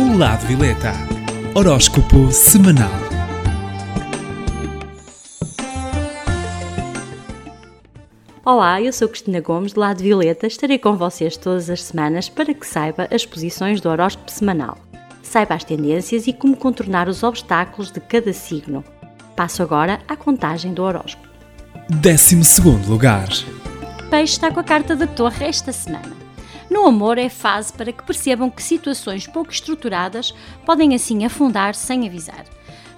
O Lado Violeta. Horóscopo semanal. Olá, eu sou Cristina Gomes, do Lado Violeta. Estarei com vocês todas as semanas para que saiba as posições do horóscopo semanal. Saiba as tendências e como contornar os obstáculos de cada signo. Passo agora à contagem do horóscopo. 12 lugar. Peixe está com a carta da Torre esta semana. No amor é fase para que percebam que situações pouco estruturadas podem assim afundar sem avisar.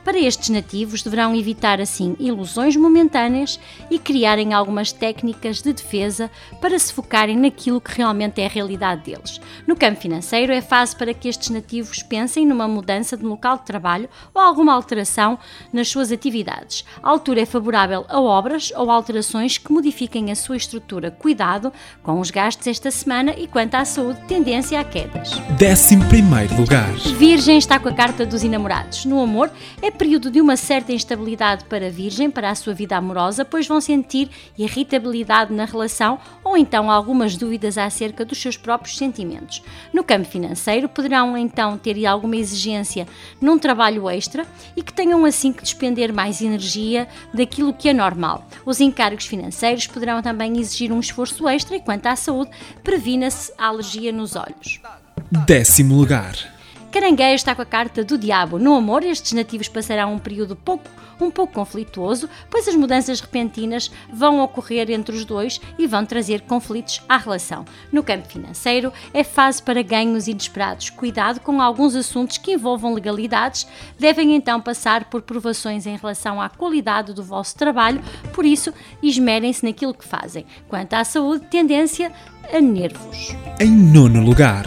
Para estes nativos, deverão evitar assim ilusões momentâneas e criarem algumas técnicas de defesa para se focarem naquilo que realmente é a realidade deles. No campo financeiro, é fase para que estes nativos pensem numa mudança de local de trabalho ou alguma alteração nas suas atividades. A altura é favorável a obras ou alterações que modifiquem a sua estrutura. Cuidado com os gastos esta semana e quanto à saúde, tendência a quedas. 11 lugar. Virgem está com a carta dos enamorados. No amor, é período de uma certa instabilidade para a Virgem, para a sua vida amorosa, pois vão sentir irritabilidade na relação ou então algumas dúvidas acerca dos seus próprios sentimentos. No campo financeiro, poderão então ter alguma exigência num trabalho extra e que tenham assim que despender mais energia daquilo que é normal. Os encargos financeiros poderão também exigir um esforço extra e quanto à saúde, previna-se a alergia nos olhos. Décimo lugar. Caranguejo está com a carta do diabo. No amor, estes nativos passarão um período pouco, um pouco conflituoso, pois as mudanças repentinas vão ocorrer entre os dois e vão trazer conflitos à relação. No campo financeiro, é fase para ganhos inesperados. Cuidado com alguns assuntos que envolvam legalidades, devem então passar por provações em relação à qualidade do vosso trabalho, por isso, esmerem-se naquilo que fazem. Quanto à saúde, tendência a nervos. Em nono lugar.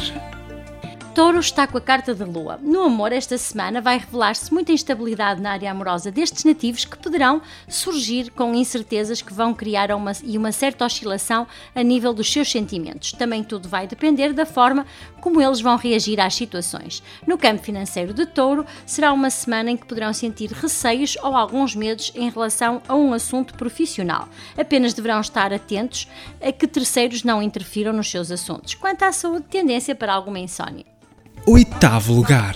Touro está com a carta da Lua. No amor, esta semana vai revelar-se muita instabilidade na área amorosa destes nativos que poderão surgir com incertezas que vão criar uma, e uma certa oscilação a nível dos seus sentimentos. Também tudo vai depender da forma como eles vão reagir às situações. No campo financeiro de Touro, será uma semana em que poderão sentir receios ou alguns medos em relação a um assunto profissional. Apenas deverão estar atentos a que terceiros não interfiram nos seus assuntos. Quanto à saúde, tendência para alguma insónia. Oitavo lugar.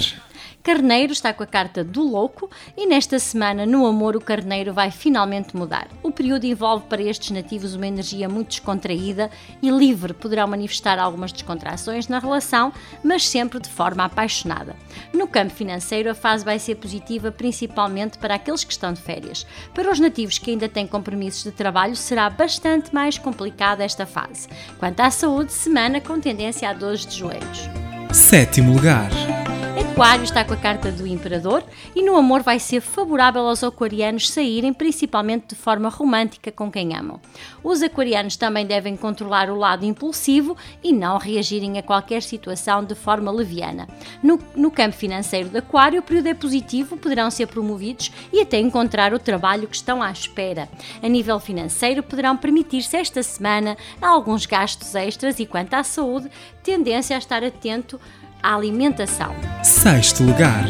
Carneiro está com a carta do louco e nesta semana, no amor, o carneiro vai finalmente mudar. O período envolve para estes nativos uma energia muito descontraída e livre. Poderão manifestar algumas descontrações na relação, mas sempre de forma apaixonada. No campo financeiro, a fase vai ser positiva, principalmente para aqueles que estão de férias. Para os nativos que ainda têm compromissos de trabalho, será bastante mais complicada esta fase. Quanto à saúde, semana com tendência a dores de joelhos. Sétimo lugar. Aquário está com a carta do Imperador e no amor vai ser favorável aos aquarianos saírem principalmente de forma romântica com quem amam. Os aquarianos também devem controlar o lado impulsivo e não reagirem a qualquer situação de forma leviana. No, no campo financeiro de Aquário, o período é positivo, poderão ser promovidos e até encontrar o trabalho que estão à espera. A nível financeiro, poderão permitir-se esta semana alguns gastos extras e quanto à saúde, tendência a estar atento à alimentação. Sexto lugar.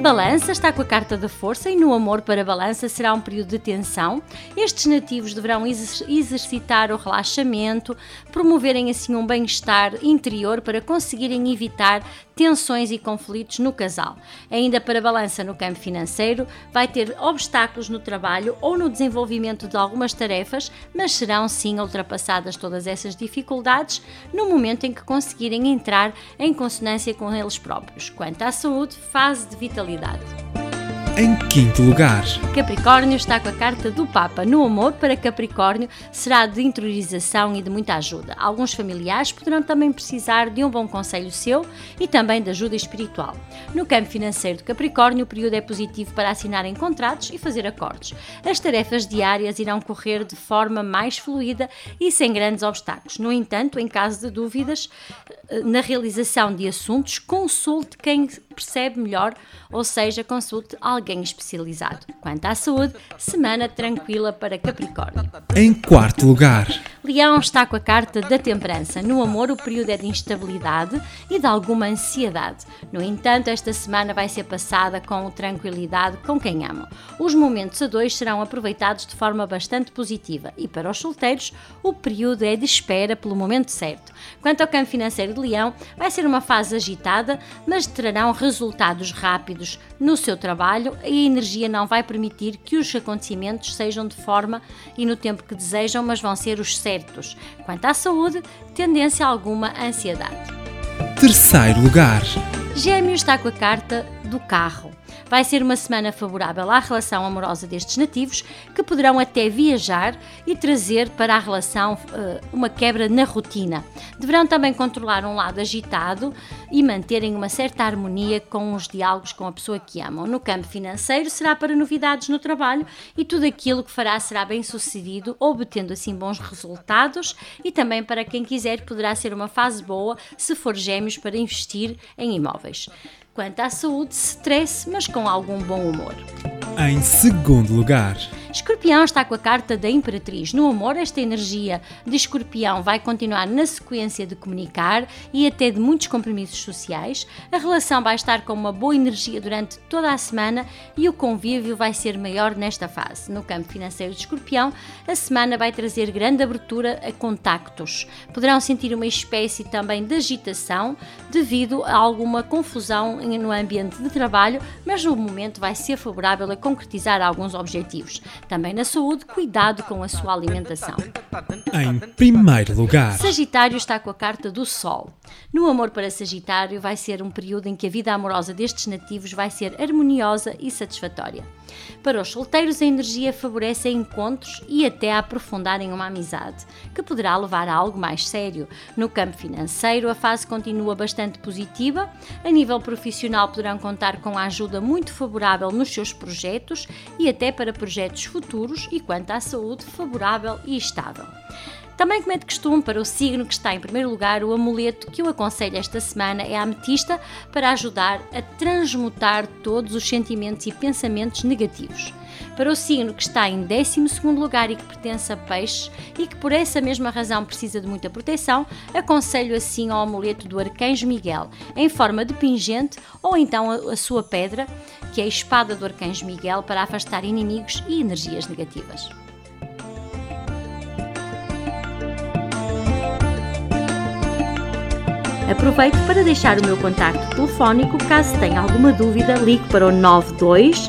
Balança está com a carta da força e no amor para Balança será um período de tensão. Estes nativos deverão exercitar o relaxamento, promoverem assim um bem-estar interior para conseguirem evitar tensões e conflitos no casal. Ainda para Balança no campo financeiro, vai ter obstáculos no trabalho ou no desenvolvimento de algumas tarefas, mas serão sim ultrapassadas todas essas dificuldades no momento em que conseguirem entrar em consonância com eles próprios. Quanto à saúde, fase de vitalidade em quinto lugar, Capricórnio está com a carta do Papa. No amor, para Capricórnio, será de interiorização e de muita ajuda. Alguns familiares poderão também precisar de um bom conselho seu e também de ajuda espiritual. No campo financeiro de Capricórnio, o período é positivo para assinarem contratos e fazer acordos. As tarefas diárias irão correr de forma mais fluida e sem grandes obstáculos. No entanto, em caso de dúvidas eh, na realização de assuntos, consulte quem percebe melhor, ou seja, consulte alguém especializado. Quanto à saúde, semana tranquila para Capricórnio. Em quarto lugar, Leão está com a carta da temperança. No amor, o período é de instabilidade e de alguma ansiedade. No entanto, esta semana vai ser passada com tranquilidade com quem ama. Os momentos a dois serão aproveitados de forma bastante positiva e para os solteiros, o período é de espera pelo momento certo. Quanto ao campo financeiro de Leão, vai ser uma fase agitada, mas trarão resultados rápidos no seu trabalho e a energia não vai permitir que os acontecimentos sejam de forma e no tempo que desejam, mas vão ser os certos. Quanto à saúde, tendência a alguma ansiedade. terceiro lugar, Gêmeos está com a carta do carro. Vai ser uma semana favorável à relação amorosa destes nativos, que poderão até viajar e trazer para a relação eh, uma quebra na rotina. Deverão também controlar um lado agitado e manterem uma certa harmonia com os diálogos com a pessoa que amam. No campo financeiro, será para novidades no trabalho e tudo aquilo que fará será bem sucedido, obtendo assim bons resultados. E também para quem quiser, poderá ser uma fase boa se for gêmeos para investir em imóveis. Quanto à saúde, stress, mas com algum bom humor. em segundo lugar, Escorpião está com a carta da Imperatriz. No amor, esta energia de Escorpião vai continuar na sequência de comunicar e até de muitos compromissos sociais. A relação vai estar com uma boa energia durante toda a semana e o convívio vai ser maior nesta fase. No campo financeiro de Escorpião, a semana vai trazer grande abertura a contactos. Poderão sentir uma espécie também de agitação devido a alguma confusão no ambiente de trabalho, mas o momento vai ser favorável a concretizar alguns objetivos. Também na saúde, cuidado com a sua alimentação. em primeiro lugar, Sagitário está com a carta do Sol. No amor para Sagitário, vai ser um período em que a vida amorosa destes nativos vai ser harmoniosa e satisfatória. Para os solteiros, a energia favorece encontros e até a aprofundarem uma amizade, que poderá levar a algo mais sério. No campo financeiro, a fase continua bastante positiva. A nível profissional, poderão contar com a ajuda muito favorável nos seus projetos e até para projetos futuros, e quanto à saúde, favorável e estável. Também, como é de costume, para o signo que está em primeiro lugar, o amuleto que eu aconselho esta semana é a ametista para ajudar a transmutar todos os sentimentos e pensamentos negativos. Para o signo que está em 12 lugar e que pertence a peixes e que por essa mesma razão precisa de muita proteção, aconselho assim ao amuleto do Arcanjo Miguel, em forma de pingente ou então a, a sua pedra, que é a espada do Arcanjo Miguel, para afastar inimigos e energias negativas. Aproveito para deixar o meu contacto telefónico caso tenha alguma dúvida, ligue para o 92